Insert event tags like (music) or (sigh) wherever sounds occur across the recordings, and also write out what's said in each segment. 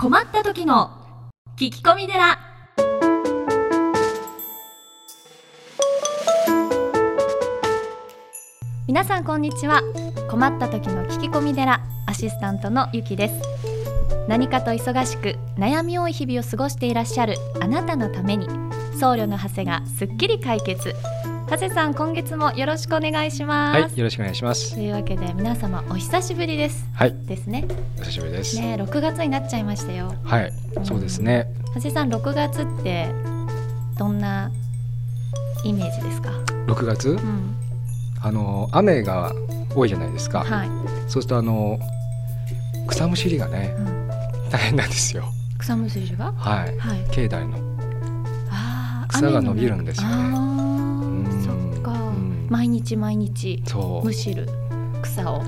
困った時の聞き込み寺。皆さんこんにちは。困った時の聞き込み寺アシスタントのゆきです。何かと忙しく悩み多い日々を過ごしていらっしゃるあなたのために僧侶の長谷がすっきり解決。長谷さん今月もよろしくお願いします、はい、よろしくお願いします。と。いうわけで皆様お久しぶりです。はい、ですね。お久しぶりです。ね6月になっちゃいましたよ。はい、そうですね。長谷さん6月ってどんなイメージですか？6月？う、ん。あの雨が多いじゃないですか。はい、そうするとあの草むしりがねうん、大変なんですよ。草むしりが？はい、はい。境内の。あー草が伸びるんですよね毎日毎日そうむ。しる草をはい。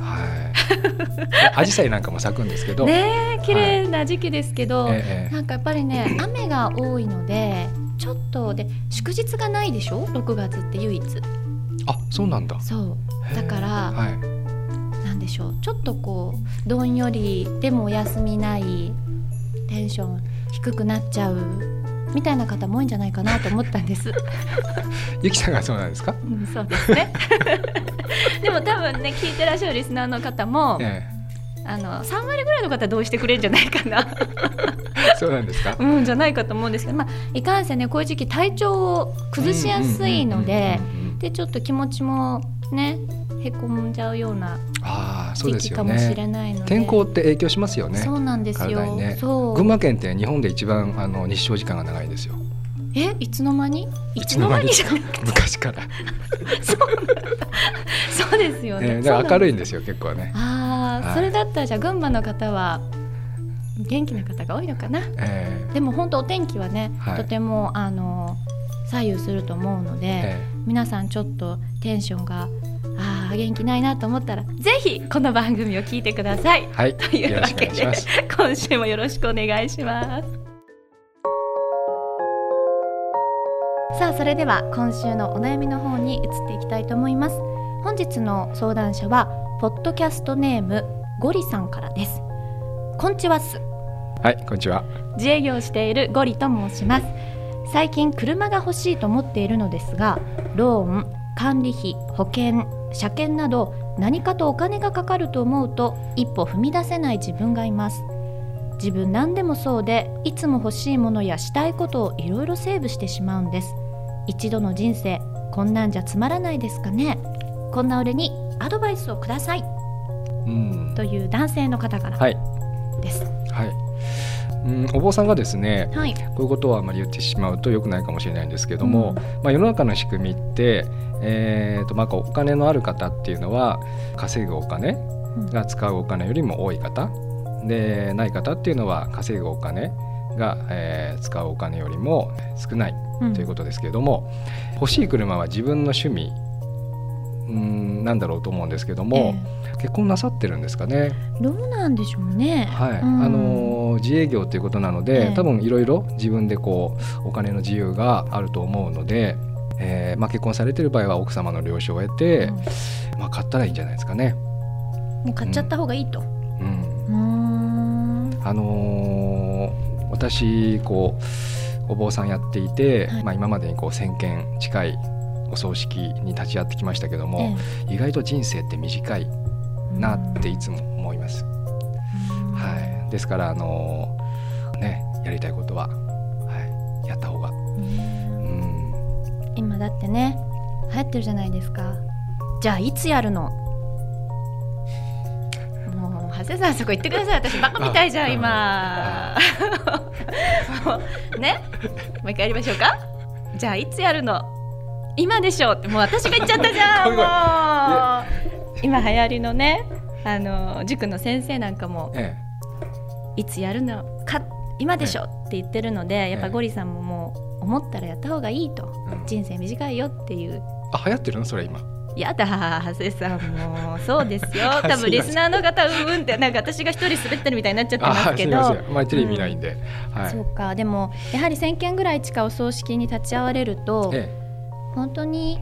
アジサイなんかも咲くんですけど。ねえ綺麗な時期ですけど、ええなんかやっぱりね (clears throat) 雨が多いのでちょっとで祝日がないでしょ？6月って唯一あ、そうなんだ。そうだからはい。なんでしょう？ちょっとこうどんよりでもお休みないテンション低くなっちゃうみたいな方も多いんじゃないかなと思ったんです。ゆきさんがそうなんですか？うん、そうですね。(laughs) でも多分ね聞いてらっしゃるリスナーの方も、えあの3割ぐらいの方は同意してくれるんじゃないかな、え、(laughs) そうなんですか？うん、じゃないかと思うんですけど、まあ、いかんせんねこういう時期体調を崩しやすいので。でちょっと気持ちもねへこんじゃうようなああ、そう時ですよ期かもしれね。天候って影響しますよね。そうなんですよ、ね。そう。群馬県って日本で一番あの日照時間が長いんですよ。えいつの間に？いつの間に？昔から。(laughs) そう。ですよね、ね、明るいんでですよ結構ね。ああ、はい。それだったらじゃあ群馬の方は元気な方が多いのかな？えでも本当お天気はね、はい。とてもあの左右すると思うので、ーえ。皆さんちょっとテンションがあー元気ないなと思ったらぜひこの番組を聞いてください。ーはい、というわけで。今週もよろしくお願いします。さあそれでは今週のお悩みの方に移っていきたいと思います。本日の相談者はポッドキャストネームゴリさんからです。こんちはっす。はい、こんにちは。自営業をしているゴリと申します。最近車が欲しいと思っているのですがローン管理費保険車検など何かとお金がかかると思うと一歩踏み出せない自分がいます。自分何でもそうでいつも欲しいものやしたいことをいろいろセーブしてしまうんです。一度の人生こんなんじゃつまらないですかね。こんな俺にアドバイスをください。うん。という男性の方からはい、です。はい。うん、お坊さんがですね、はい、こういうことをあまり言ってしまうと良くないかもしれないんですけども、まあ世の中の仕組みって、えーとまあお金のある方っていうのは稼ぐお金うん。が使うお金よりも多い方、でない方っていうのは稼ぐお金が、えー使うお金よりも少ないうん。ということですけれども、欲しい車は自分の趣味うんなんだろうと思うんですけども、結婚なさってるんですかね、どうなんでしょうね。はい。うん。あのー自営業ということなので、ええ。多分いろいろ自分でこうお金の自由があると思うので、えーまあ、結婚されてる場合は奥様の了承を得て、うんまあ、買ったらいいんじゃないですかね。もう買っちゃった方がいいと。うんうーん。あのー私こうお坊さんやっていて、はいまあ、今までにこう1,000件近いお葬式に立ち会ってきましたけども、意外と人生って短いなっていつも思います。はい、ですから、あのーね、やりたいことは、はい、やった方が、今だってね流行ってるじゃないですか。じゃあいつやるの？もう長谷さんそこ言ってください。(laughs) 私バカみたいじゃんあ今。(laughs) ね、もう一回やりましょうか。じゃあいつやるの？今でしょうってもう私が言っちゃったじゃん (laughs) もう。今流行りのねあの塾の先生なんかもえいつやるのか今でしょって言ってるのでやっぱええゴリさんももう思ったらやった方がいいと。えうん。人生短いよっていう。あ流行ってるの？それ今。やだ長谷さんもうそうですよ。あ (laughs) 多分リスナーの方うんうんってなんか私が一人滑ってるみたいになっちゃってます。けどみまあ、テレビ見ないんで、はい。そうか。でもやはり1000件ぐらい近いお葬式に立ち会われるとえ。本当に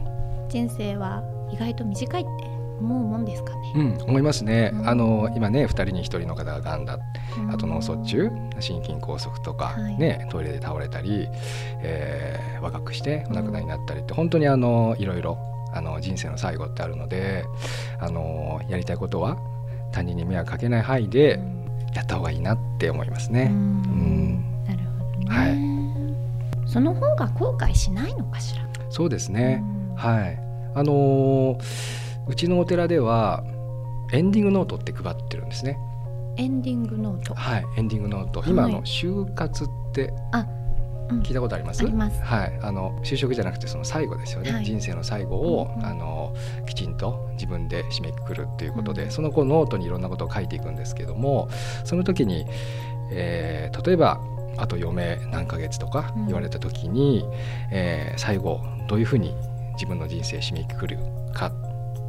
人生は意外と短いって思うもんですかね。うん、思いますね。うんあの今ね、二人に一人の方が癌だ、あと脳卒中、うん心筋梗塞とか、はいね、トイレで倒れたり、えー若くしてお亡くなりになったりって、本当にあのいろいろあの人生の最後ってあるので、あのやりたいことは他人に迷惑かけない範囲でやった方がいいなって思いますうね。んなるほどね。はいその方が後悔しないのかしら？そうですね。うんはい。あのーうちのお寺ではエンディングノートって配ってるんですね。エンディングノート。はい、エンディングノート。はい今あの終活ってあ、うん聞いたことあります？ありますはい、あの就職じゃなくてその最後ですよね。はい人生の最後を、うんうんあのきちんと自分で締めくくるっていうことで、うんそのこうノートにいろんなことを書いていくんですけども、その時に、えー例えばあと余命何ヶ月とかうん言われた時に、えー最後どういうふうに自分の人生締めくくるか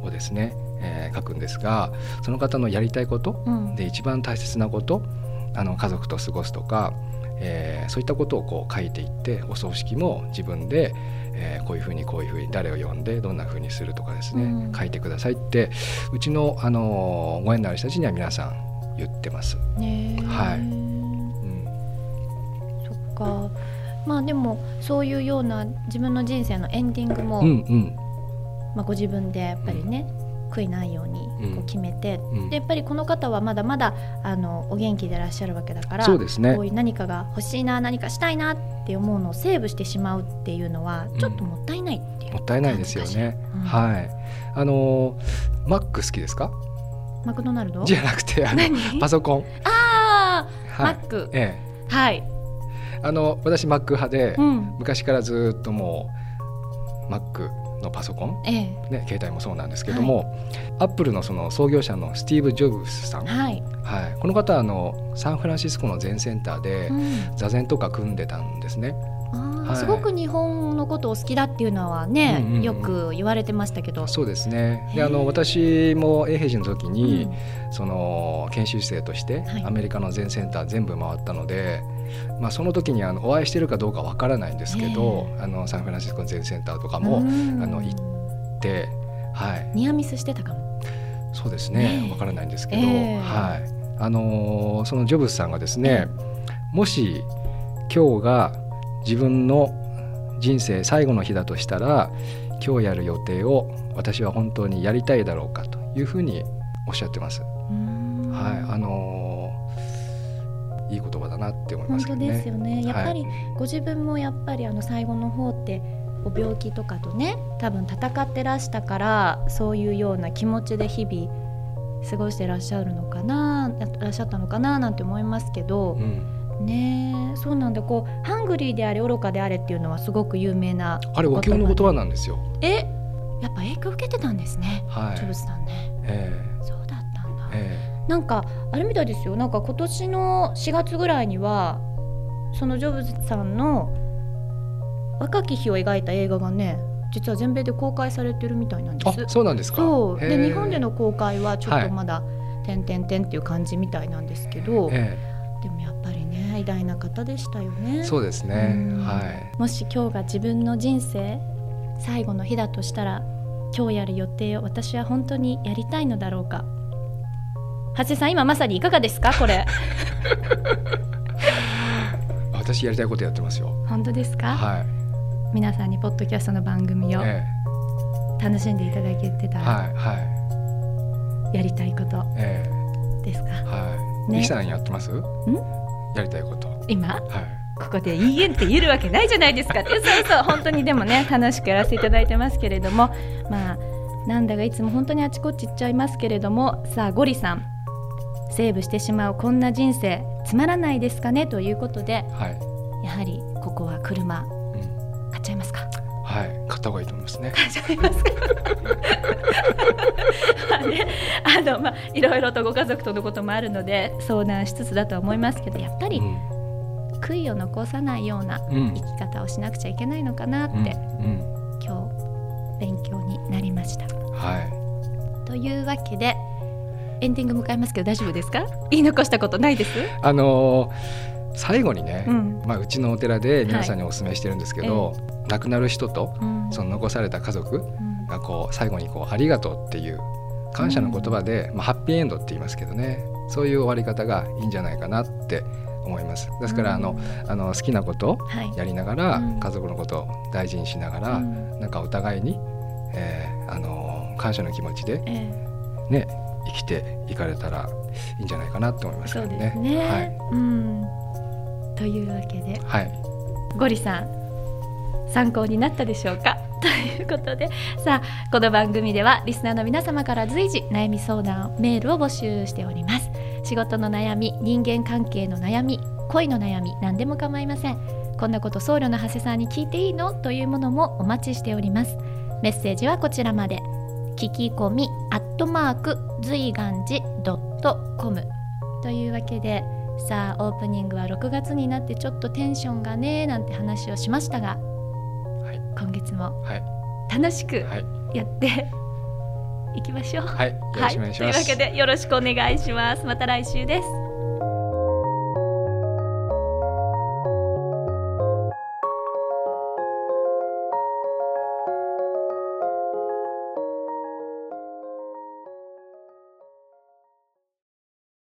をですね、えー書くんですが、その方のやりたいことうん。で一番大切なことあの家族と過ごすとか、えーそういったことをこう書いていってお葬式も自分で、えーこういうふうにこういうふうに誰を呼んでどんなふうにするとかですね、うん。書いてくださいってうちの、あのーご縁のある人たちには皆さん言ってます。はい。うん。そっか。まあでもそういうような自分の人生のエンディングも、うんうんまあご自分でやっぱりね、悔いないようにこう決めて、うん。でやっぱりこの方はまだまだあのお元気でいらっしゃるわけだから、そうですね。こういう何かが欲しいな何かしたいなって思うのをセーブしてしまうっていうのはうん。ちょっともったいないっていう。もったいないですよね。うんはい。あのーマック好きですか？マクドナルド？じゃなくてあの何？パソコン。ああ、はい。マック。ええ。はい、あの私マック派で、うん、昔からずっともうマックのパソコン、えね、携帯もそうなんですけども、アップルのその創業者のスティーブ・ジョブズさん、えはい。はい、この方はあのサンフランシスコの全センターでうん。座禅とか組んでたんですね。はい。すごく日本のことを好きだっていうのはね、うんうんうんよく言われてましたけど、そうですね。であの私も永平寺の時に、うん。その研修生としてはい。アメリカの全センター全部回ったので、まあ、その時にあのお会いしてるかどうかわからないんですけど、あのサンフランシスコの全センターとかもうん。あの行で、はい、ニアミスしてたかも。そうですね。わからないんですけど、ええ。はい。あのーそのジョブズさんがですね、もし今日が自分の人生最後の日だとしたら今日やる予定を私は本当にやりたいだろうかというふうにおっしゃってます。うん。はい、あのーいい言葉だなって思いま本当すけどね。ですよね。やっぱりはいご自分もやっぱりあの最後の方ってお病気とかとね多分戦ってらしたからそういうような気持ちで日々過ごしてらっしゃるのかなやらっしゃったのかななんて思いますけど、うん、ねえそうなんだこうハングリーであれ愚かであれっていうのはすごく有名なあれお経の言葉なんですよ。えやっぱ影響受けてたんですね、はい。ね。え。そうだったんだ、ええなんかあれみたいですよ。なんか今年の4月ぐらいにはそのジョブズさんの若き日を描いた映画がね実は全米で公開されてるみたいなんであすそうなんですか。そう。で日本での公開はちょっはいとまだ「てんてんてん」っていう感じみたいなんですけど、えでもやっぱりね偉大な方でしたよね。えそうですね。うん。はい。もし今日が自分の人生最後の日だとしたら今日やる予定を私は本当にやりたいのだろうか長谷さん今まさにいかがですか？これ (laughs) 私やりたいことやってますよ。本当ですか、はい。皆さんにポッドキャストの番組をえ楽しんでいただけてたらえはいはい。やりたいことえですか、えはい。ねさんやってます？やりたいこと。今？はい。ここで「いいえ」って言えるわけないじゃないですかって (laughs) そうそう本当にでもね楽しくやらせていただいてますけれどもまあなんだがいつも本当にあちこち行っちゃいますけれどもさあゴリさんセーブしてしまうこんな人生つまらないですかねということではい。やはりここは車うん。買っちゃいますか？はい。買った方がいいと思いますね。買っちゃいますか？(laughs) まあねあのまあいろいろとご家族とのこともあるので相談しつつだとは思いますけどやっぱりうん。悔いを残さないようなうん生き方をしなくちゃいけないのかなって、うん。うん。今日勉強になりました。はい。というわけでエンディング迎えますけど大丈夫ですか？言い残したことないです？あのー最後にね、うん。まあうちのお寺で皆さんにお勧めしてるんですけど、亡くなる人とうん。その残された家族うん。がこう最後にこうありがとうっていう感謝の言葉で、まあ、ハッピーエンドって言いますけどねそういう終わり方がいいんじゃないかなって思います。ですから、あのあの好きなことをやりながら、家族のことを大事にしながら、なんかお互いに、えー、あの感謝の気持ちで、ね生きていかれたらいいんじゃないかなと思いますけどね。ね。はい、うん。というわけで、はい、ゴリさん参考になったでしょうか？(laughs) ということでさあこの番組ではリスナーの皆様から随時悩み相談メールを募集しております。仕事の悩み人間関係の悩み恋の悩み何でも構いません。こんなこと僧侶の長谷さんに聞いていいの？というものもお待ちしております。メッセージはこちらまで。聞き込みアットマーク随願寺ドットコムというわけでさあオープニングは6月になってちょっとテンションがねなんて話をしましたが今月も楽しくやって、はい、いきましょう。はい、よろしくお願いします。はい、というわけでよろしくお願いします。また来週です。